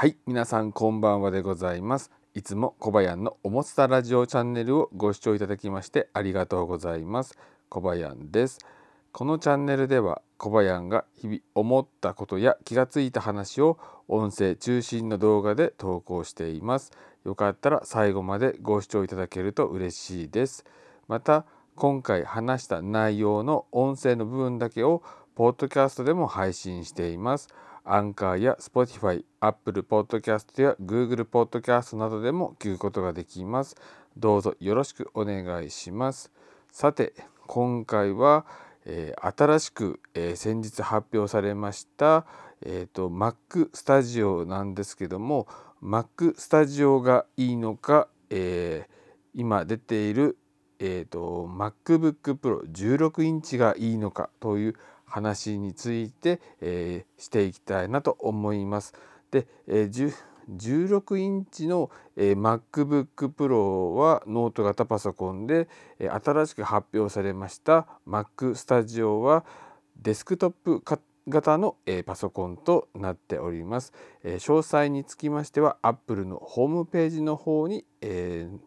はい皆さんこんばんはでございます。いつも小林のおもつたラジオチャンネルをご視聴いただきましてありがとうございます。小林です。このチャンネルでは小林が日々思ったことや気がついた話を音声中心の動画で投稿しています。よかったら最後までご視聴いただけると嬉しいです。また今回話した内容の音声の部分だけをポッドキャストでも配信しています。アンカーや Spotify、Apple Podcast や Google Podcast などでも聞くことができます。どうぞよろしくお願いします。さて、今回は、えー、新しく、えー、先日発表されました、えーと、Mac Studio なんですけども Mac Studio がいいのか、え今出ている、えーと、MacBook Pro 16インチがいいのかという話について、えー、していきたいなと思います。で、えー、16インチの、えー、MacBook Pro はノート型パソコンで、えー、新しく発表されました Mac Studio はデスクトップ型の、えー、パソコンとなっております、えー、詳細につきましては Apple のホームページの方に、えー、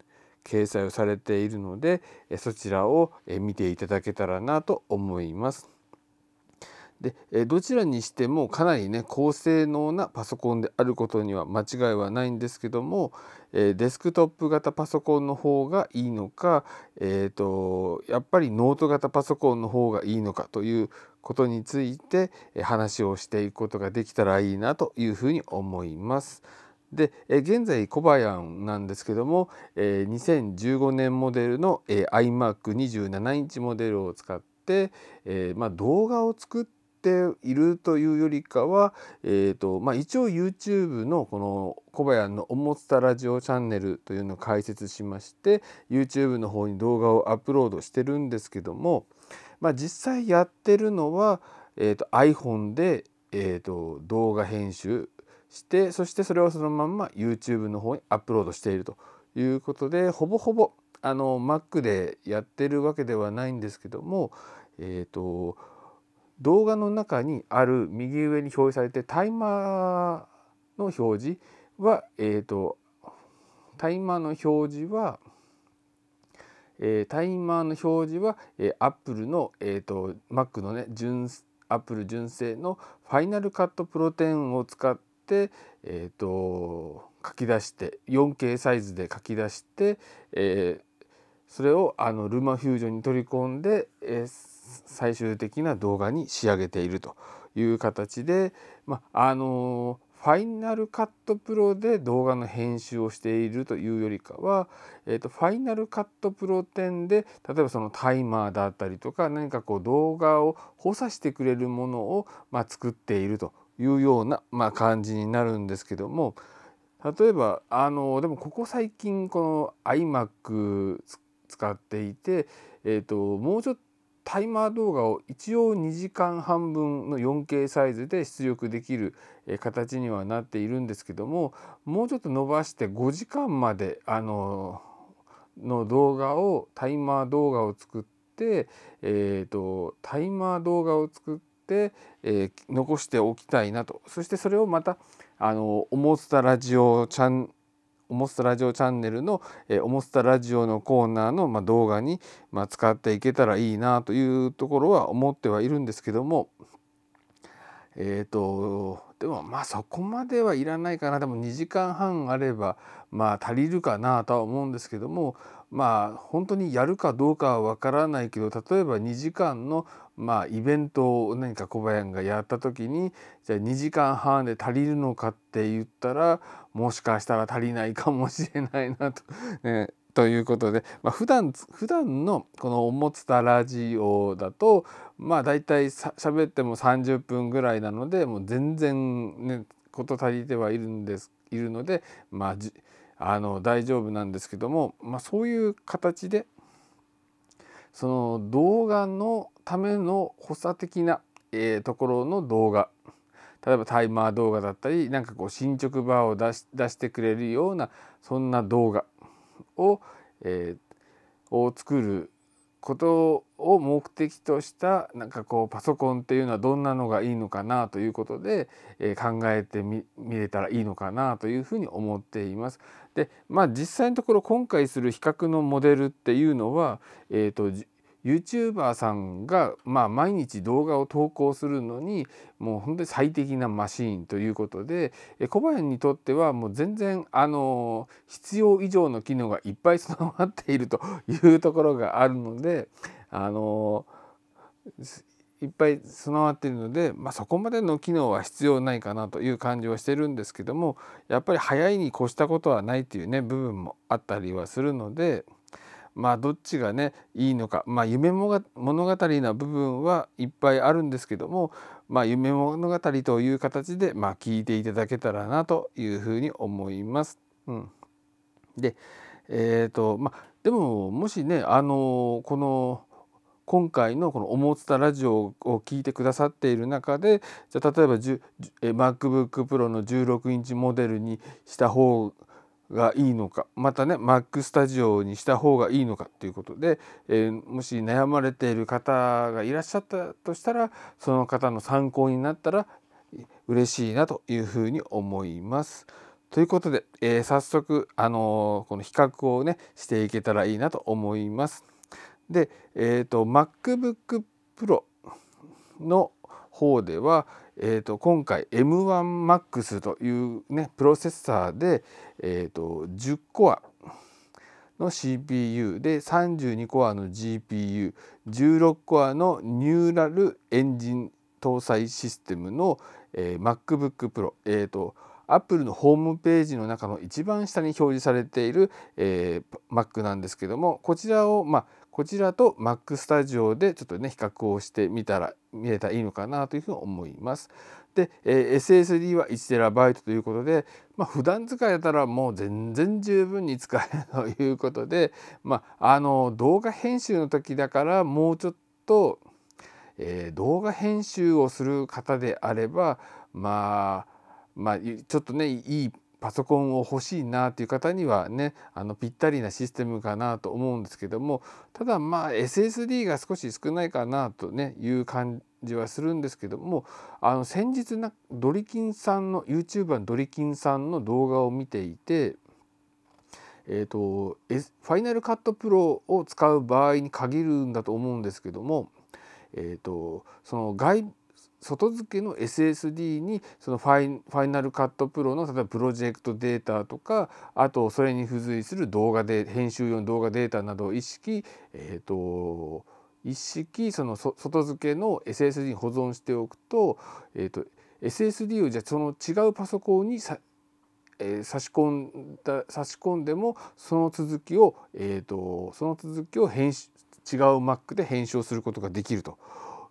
掲載をされているので、えそちらを、え見ていただけたらなと思います。で、どちらにしてもかなりね高性能なパソコンであることには間違いはないんですけども、デスクトップ型パソコンの方がいいのか、えーと、やっぱりノート型パソコンの方がいいのかということについて話をしていくことができたらいいなというふうに思います。で現在コバヤンなんですけども2015年モデルの iMac27 インチモデルを使ってまあ、動画を作ってているというよりかは、えーとまあ、一応 YouTube のこの小林の「おもつたラジオチャンネル」というのを開設しまして YouTube の方に動画をアップロードしてるんですけども、まあ、実際やってるのは、えーと、iPhone で、えーと、動画編集してそしてそれをそのまんま YouTube の方にアップロードしているということでほぼほぼあの Mac でやってるわけではないんですけどもえっ、ー、と動画の中にある右上に表示されてタイマーの表示は、えーと、タイマーの表示は、えー、タイマーの表示は、えー、Apple の、えーと、Mac のね純 Apple 純正のファイナルカットプロ10を使って、えーと、書き出して 4K サイズで書き出して、えー、それをあのルマフュージョンに取り込んで、えー最終的な動画に仕上げているという形で、まあのファイナルカットプロで動画の編集をしているというよりかは、えーと、ファイナルカットプロ10で例えばそのタイマーだったりとか何かこう動画を補佐してくれるものを、まあ、作っているというような、まあ、感じになるんですけども例えばあのでもここ最近この iMac 使っていて、えーともうちょっとタイマー動画を一応2時間半分の 4K サイズで出力できる形にはなっているんですけどももうちょっと伸ばして5時間まであのの動画をタイマー動画を作って、えーと、タイマー動画を作って、えー、残しておきたいなと。そしてそれをまたあのおもつたラジオチャンおもスタラジオチャンネルの、えー、おもスタラジオのコーナーの、まあ、動画に、まあ、使っていけたらいいなというところは思ってはいるんですけどもえっ、ー、とでもまあそこまではいらないかな。でも2時間半あればまあ足りるかなとは思うんですけどもまあ本当にやるかどうかはわからないけど例えば2時間のまあイベントを何か小林がやった時にじゃあ2時間半で足りるのかって言ったらもしかしたら足りないかもしれないなと。ねということで、まあ、普段普段のこの「おもつたラジオ」だとまあ大体しゃべっても30分ぐらいなのでもう全然ね事足りてはいるんですいるのでまああの大丈夫なんですけども、まあ、そういう形でその動画のための補佐的な、えー、ところの動画。例えばタイマー動画だったりなんかこう進捗バーを出し出してくれるようなそんな動画を,、えー、を作ることを目的としたなんかこうパソコンっていうのはどんなのがいいのかなということで、え、考えてみれたらいいのかなというふうに思っています。でまあ実際のところ今回する比較のモデルっていうのは、えーと、YouTuber さんが、まあ、毎日動画を投稿するのにもう本当に最適なマシーンということで小林にとってはもう全然あの必要以上の機能がいっぱい備わっているというところがあるのであのいっぱい備わっているので、まあ、そこまでの機能は必要ないかなという感じはしてるんですけどもやっぱり早いに越したことはないというね部分もあったりはするので。まあどっちがねいいのかまあ夢物語な部分はいっぱいあるんですけどもまあ夢物語という形でまあ聞いていただけたらなというふうに思います。うん、でえっ、ー、とまあでももしねあのこの今回のこの「おもつたラジオ」を聞いてくださっている中でじゃ例えば MacBookPro の16インチモデルにした方ががいいのかまたね Mac スタジオにした方がいいのかということで、えー、もし悩まれている方がいらっしゃったとしたらその方の参考になったら嬉しいなというふうに思います。ということで、えー、早速、あのー、この比較をねしていけたらいいなと思います。で、えーと、MacBook Pro の方では、えーと、今回 M1Max というねプロセッサーで、えーと、10コアの CPU で32コアの GPU16 コアのニューラルエンジン搭載システムの、えー、MacBook Pro、えーと、Apple のホームページの中の一番下に表示されている、えー、Mac なんですけどもこちらを、まあ、こちらと Mac Studio でちょっとね比較をしてみたら見れたらいいのかなというふうに思います。で、えー、SSD は 1TB ということで、まあ、普段使いだったらもう全然十分に使えるということで、まあ、あの動画編集の時だからもうちょっと、えー、動画編集をする方であればまあまあちょっとねいいパソコンを欲しいなという方にはねあのぴったりなシステムかなと思うんですけどもただまあ SSD が少し少ないかなとねいう感じはするんですけどもあの先日なドリキンさんの YouTuber のドリキンさんの動画を見ていてえーと、ファイナルカットプロを使う場合に限るんだと思うんですけども、えーとその外外付けの SSD にそのファイファイナルカットプロの例えばプロジェクトデータとかあとそれに付随する動画で編集用の動画データなどを一式えっ、ー、と一式その外付けの SSD に保存しておくと,、えーと、SSD をじゃあその違うパソコンにさ、えー、差し込んだ差し込んでもその続きを、えーと、その続きを編集違う Mac で編集することができると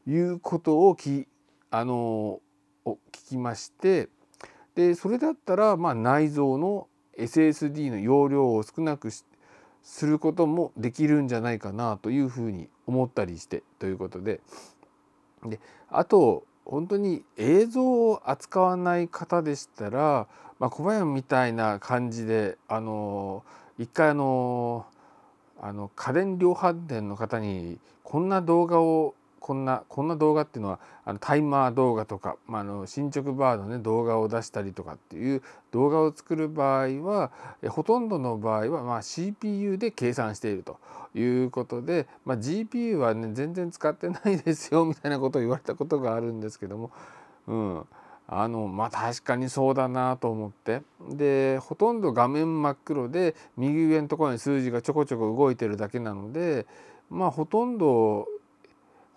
いうことをきあの聞きましてでそれだったらまあ内蔵の SSD の容量を少なくすることもできるんじゃないかなというふうに思ったりしてということで。であと本当に映像を扱わない方でしたら、まあ、小林みたいな感じであの一回あのあの家電量販店の方にこんな動画をこんなこんな動画っていうのはあのタイマー動画とか、まあ、あの進捗バーのね動画を出したりとかっていう動画を作る場合はほとんどの場合はまあ CPU で計算しているということで、まあ、GPU はね全然使ってないですよ みたいなことを言われたことがあるんですけども、うん、あのまあ確かにそうだなと思って。でほとんど画面真っ黒で右上のところに数字がちょこちょこ動いてるだけなのでまあほとんど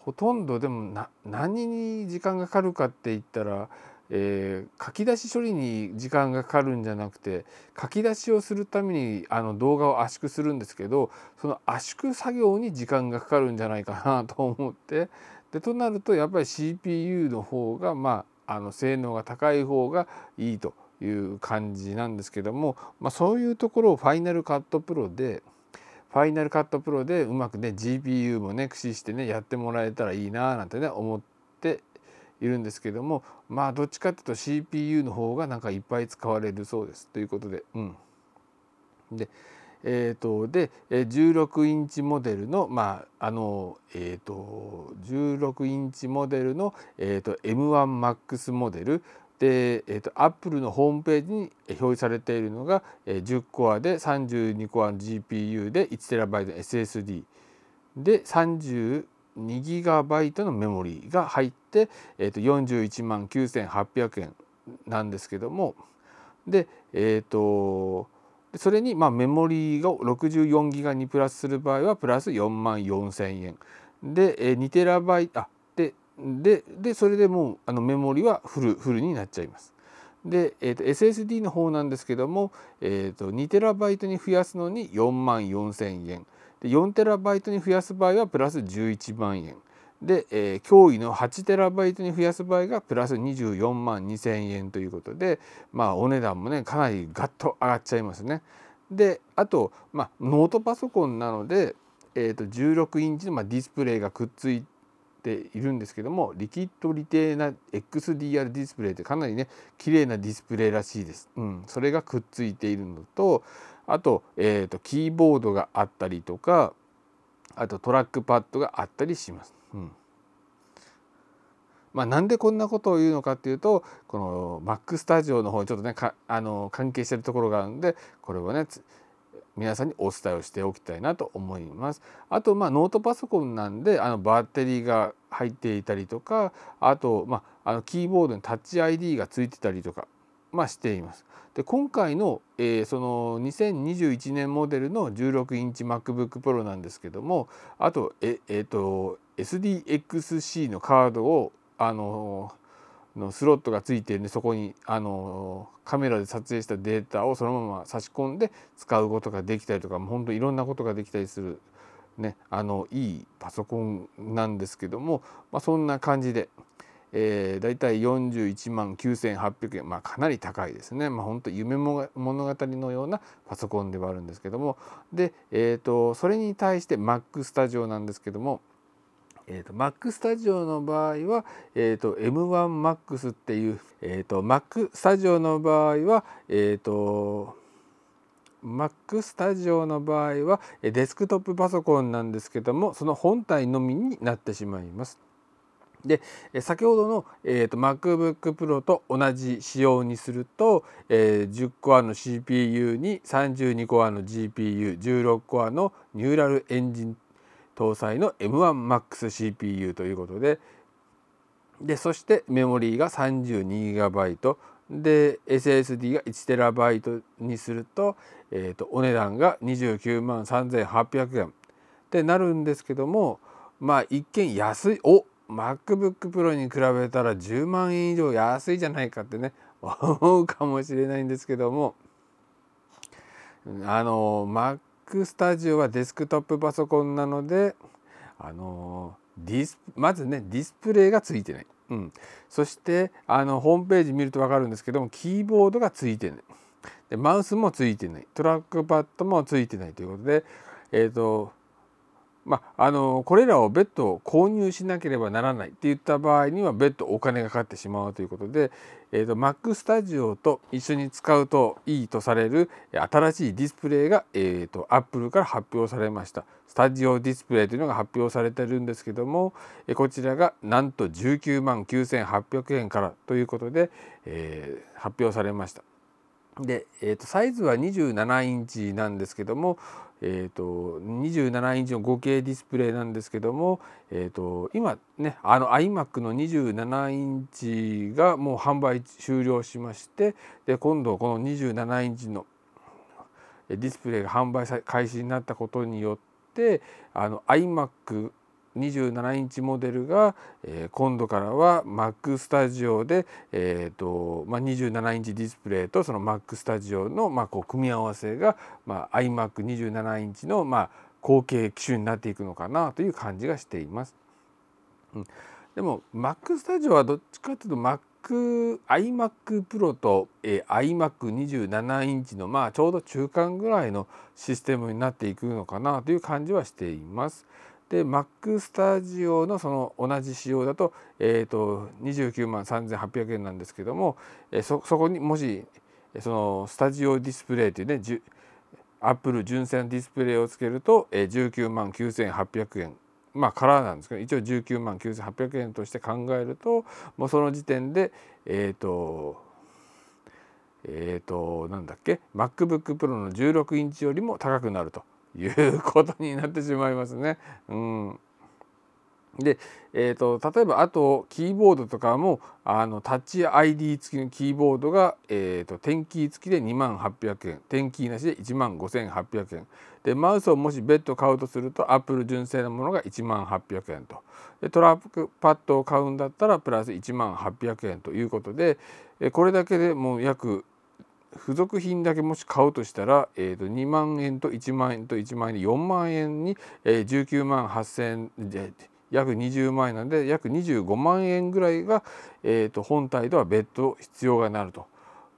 ほとんどでもな何に時間がかかるかって言ったら、えー、書き出し処理に時間がかかるんじゃなくて書き出しをするためにあの動画を圧縮するんですけどその圧縮作業に時間がかかるんじゃないかなと思って。でとなるとやっぱり CPU の方がまああの性能が高い方がいいという感じなんですけども、まあ、そういうところをファイナルカットプロでファイナルカットプロでうまくね GPU もね駆使してねやってもらえたらいいななんてね思っているんですけどもまあどっちかっていうと CPU の方がなんかいっぱい使われるそうですということでうん。でえーと、で16インチモデルの,、まああのえーと、16インチモデルの、えーと、M1MAX モデルで、えー、とアップルのホームページに表示されているのが、えー、10コアで32コアの GPU で 1TB の SSD で 32GB のメモリーが入って、えー、と41万9800円なんですけどもでえっ、ー、とそれにまあメモリーが64ギガにプラスする場合はプラス4万4,000円で2テラバイトあででそれでもうあのメモリはフルフルになっちゃいます。で、えー、と SSD の方なんですけども、えー、と2テラバイトに増やすのに4万4,000円で4テラバイトに増やす場合はプラス11万円で、えー、驚異の8テラバイトに増やす場合がプラス24万2,000円ということでまあお値段もねかなりガッと上がっちゃいますね。であと、まあ、ノートパソコンなので、えー、と16インチの、まあ、ディスプレイがくっついてているんですけどもリキッドリテーナ XDR ディスプレイってかなりね綺麗なディスプレイらしいです。うん、それがくっついているのとあと,、えー、とキーボードがあったりとかあとトラックパッドがあったりします。うんまあ、なんでこんなことを言うのかっていうとこの Mac スタジオの方にちょっとねあの関係してるところがあるんでこれをね皆さんにお伝えをしておきたいなと思います。あとまあノートパソコンなんであのバッテリーが入っていたりとかあとまああのキーボードにタッチ ID がついてたりとかまあしています。で今回の、えー、その2021年モデルの16インチ MacBook Pro なんですけどもあとええー、と SDXC のカードをあののスロットがついてるんでそこにあのカメラで撮影したデータをそのまま差し込んで使うことができたりとか本当いろんなことができたりする、ね、あのいいパソコンなんですけども、まあ、そんな感じで、えー、だいたい41万9800円、まあ、かなり高いですね、まあ、本当夢物語のようなパソコンではあるんですけども。で、えーと、それに対して Mac スタジオなんですけどもえーと、Mac スタジオの場合は、えーと、M1Max っていう、えーと、Mac スタジオの場合は、えー、と Mac スタジオの場合はデスクトップパソコンなんですけどもその本体のみになってしまいます。で先ほどの、えーと、MacBook Pro と同じ仕様にすると、えー、10コアの CPU に32コアの GPU16 コアのニューラルエンジン搭載の M1MaxCPU ということででそしてメモリーが 32GB で SSD が 1TB にすると,、えーと、お値段が29万3800円。ってなるんですけどもまあ一見安い。お MacBook Pro に比べたら10万円以上安いじゃないかってね 思うかもしれないんですけどもあの Mac スタジオはデスクトップパソコンなのであのディスまずねディスプレイがついてない、うん、そしてあのホームページ見ると分かるんですけどもキーボードがついてない。でマウスもついてない。トラックパッドもついてないということでえっ、ー、とまあ、あのこれらを別途購入しなければならないって言った場合には別途お金がかかってしまうということで、えーと、Mac スタジオと一緒に使うといいとされる新しいディスプレイが、えーと、Apple から発表されましたスタジオディスプレイというのが発表されてるんですけどもこちらがなんと19万9800円からということで、えー、発表されました。で、えーと、サイズは27インチなんですけども、えーと、27インチの 5K ディスプレイなんですけども、えーと、今ねあの iMac の27インチがもう販売終了しましてで今度この27インチのディスプレイが販売開始になったことによってあの iMac 27インチモデルが、えー、今度からは Mac スタジオで、えーとまあ、27インチディスプレイとその Mac スタジオの、まあ、こう組み合わせが、まあ、iMac27 インチの、まあ、後継機種になっていくのかなという感じがしています。うん、でも Mac スタジオはどっちかというと Mac iMac Pro と、えー、iMac27 インチのまあちょうど中間ぐらいのシステムになっていくのかなという感じはしています。で Mac スタジオのその同じ仕様だと,、えーと、29万3800円なんですけども、え、そそこにもしそのスタジオディスプレイというねアップル純正のディスプレイをつけると、えー、19万9800円。まあカラーなんですけど一応19万9800円として考えるともうその時点でえっ、ー、とえっ、ー、となんだっけ？MacBookPro の16インチよりも高くなると。いうことになってしまいますね。うん。で、えーと、例えばあとキーボードとかもあのタッチ ID 付きのキーボードが、えーと、点キー付きで2万800円点キーなしで1万5800円。でマウスをもし別途買うとするとアップル純正のものが1万800円と。でトラックパッドを買うんだったらプラス1万800円ということでこれだけでもう約付属品だけもし買うとしたら、えー、と2万円と1万円と1万円で4万円に、えー、19万8,000円で約20万円なんで約25万円ぐらいが、えー、と本体とは別途必要がなると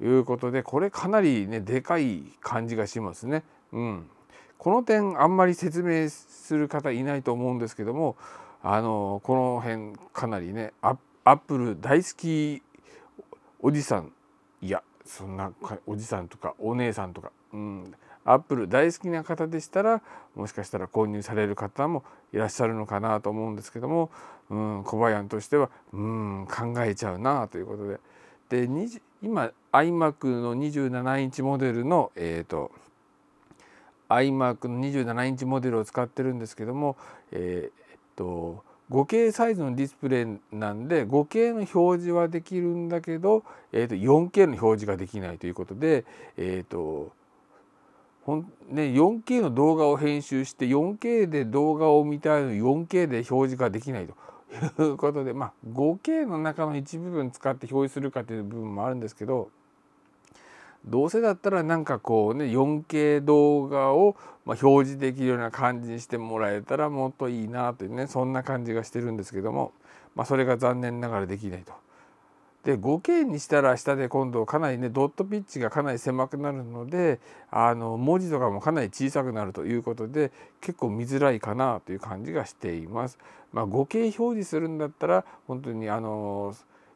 いうことでこれかなりねでかい感じがしますね。うん、この点あんまり説明する方いないと思うんですけどもあのこの辺かなりねアップル大好きおじさんいやそんなおじさんとかお姉さんとか、うん、アップル大好きな方でしたらもしかしたら購入される方もいらっしゃるのかなと思うんですけども、うん、小林としては、うん、考えちゃうなということで。で今 iMac の27インチモデルの、えーと、iMac の27インチモデルを使ってるんですけども、えー、っと 5K サイズのディスプレイなんで 5K の表示はできるんだけど、えー、と 4K の表示ができないということで、えーとほんね、4K の動画を編集して 4K で動画を見たいのに 4K で表示ができないと。いうことで、まあ、5K の中の一部分使って表示するかという部分もあるんですけどどうせだったらなんかこうね 4K 動画をま表示できるような感じにしてもらえたらもっといいなというねそんな感じがしてるんですけども、まあ、それが残念ながらできないと。で 5K にしたら下で今度かなりねドットピッチがかなり狭くなるのであの文字とかもかなり小さくなるということで結構見づらいかなという感じがしています。まあ、5K 表示するんだったら本当にあの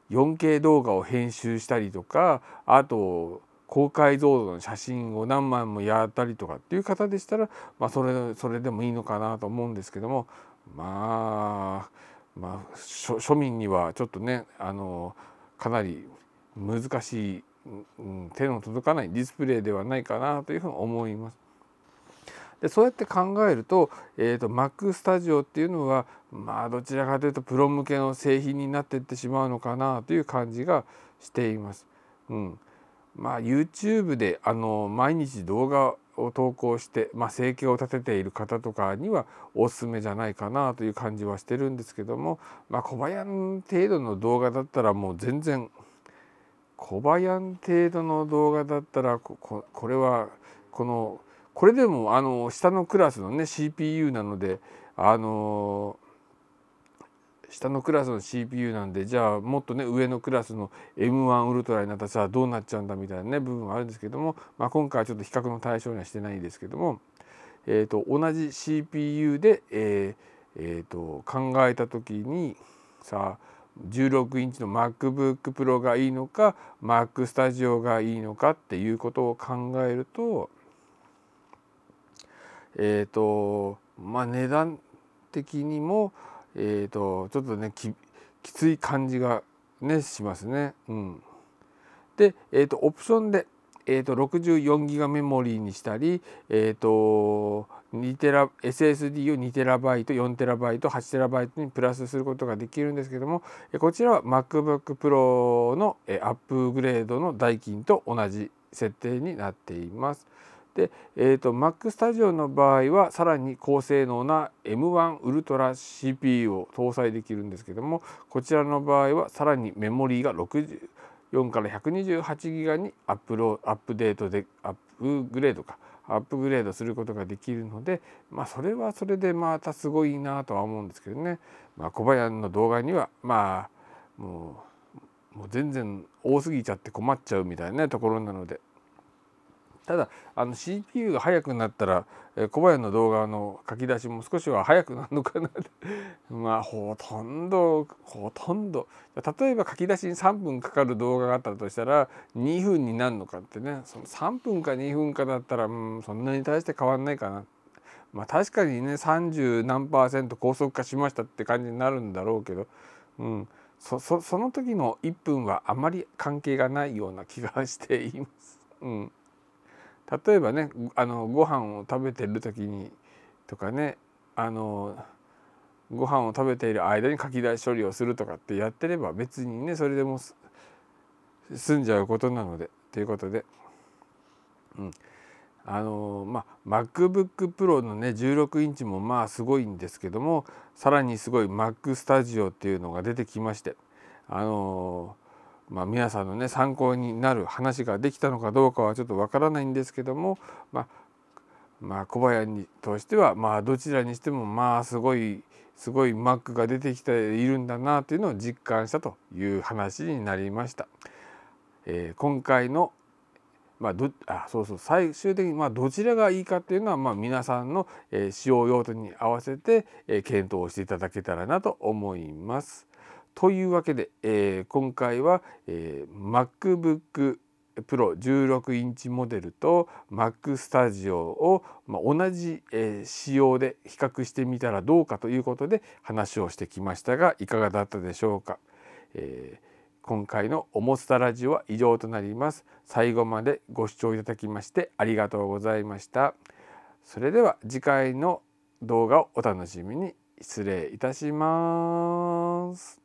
4K 動画を編集したりとかあと高解像度の写真を何枚もやったりとかっていう方でしたら、まあ、それそれでもいいのかなと思うんですけどもまあまあ庶民にはちょっとねあのかなり難しい、うん、手の届かないディスプレイではないかなというふうに思います。でそうやって考えると,、えーと、Mac スタジオっていうのはまあどちらかというとプロ向けの製品になっていってしまうのかなという感じがしています。うん、まあ YouTube であの毎日動画を投稿して、まあ、生計を立てている方とかにはおすすめじゃないかなという感じはしてるんですけども、まあ、小林程度の動画だったらもう全然小林程度の動画だったらこれはこのこれでもあの下のクラスのね CPU なのであの下のクラスの CPU なんでじゃあもっとね上のクラスの M1 ウルトラになったらさどうなっちゃうんだみたいなね部分はあるんですけども、まあ、今回はちょっと比較の対象にはしてないですけども、えーと、同じ CPU で、えーえーと、考えた時にさあ16インチの MacBook Pro がいいのか Mac Studio がいいのかっていうことを考えるとえっ、ー、とまあ値段的にもえーと、ちょっとねきつい感じがねしますね。うん、で、えーと、オプションで、えーと、64ギガメモリーにしたり、えー、と2テラ SSD を2テラバイト4テラバイト8テラバイトにプラスすることができるんですけどもこちらは MacBook Pro のアップグレードの代金と同じ設定になっています。で、えーと、Mac Studio の場合はさらに高性能な M1 ウルトラ CPU を搭載できるんですけどもこちらの場合はさらにメモリーが64から128ギガにアップロアップデートでアップグレードかアップグレードすることができるので、まあ、それはそれでまたすごいなとは思うんですけどね、まあ、小林の動画にはまあもうもう全然多すぎちゃって困っちゃうみたいなところなので。ただあの CPU が速くなったら、えー、小林の動画の書き出しも少しは速くなるのかな まあほとんどほとんど。例えば書き出しに3分かかる動画があったとしたら2分になるのかってね。その3分か2分かだったら、うん、そんなに対して変わんないかな。まあ確かにね30何パーセント高速化しましたって感じになるんだろうけど、うん、そそその時の1分はあまり関係がないような気がしています。うん。例えばねあのご飯を食べてる時にとかねあのご飯を食べている間に書き出し処理をするとかってやってれば別にねそれでも済んじゃうことなのでということで、うん、あのまあ MacBookPro のね16インチもまあすごいんですけどもさらにすごい MacStudio っていうのが出てきましてあのまあ、皆さんのね参考になる話ができたのかどうかはちょっとわからないんですけども、まあ、まあ小林としてはまあどちらにしてもまあすごいすごいマックが出てきているんだなというのを実感したという話になりました。えー、今回のまあ、どあそうそう最終的にまあどちらがいいかっていうのはまあ皆さんの、え、使用用途に合わせて、え、検討していただけたらなと思います。というわけで、えー、今回は、えー、MacBook Pro 16インチモデルと Mac Studio を、まあ、同じ、えー、仕様で比較してみたらどうかということで話をしてきましたがいかがだったでしょうか。えー今回のおもつたラジオは以上となります。最後までご視聴いただきましてありがとうございました。それでは次回の動画をお楽しみに失礼いたします。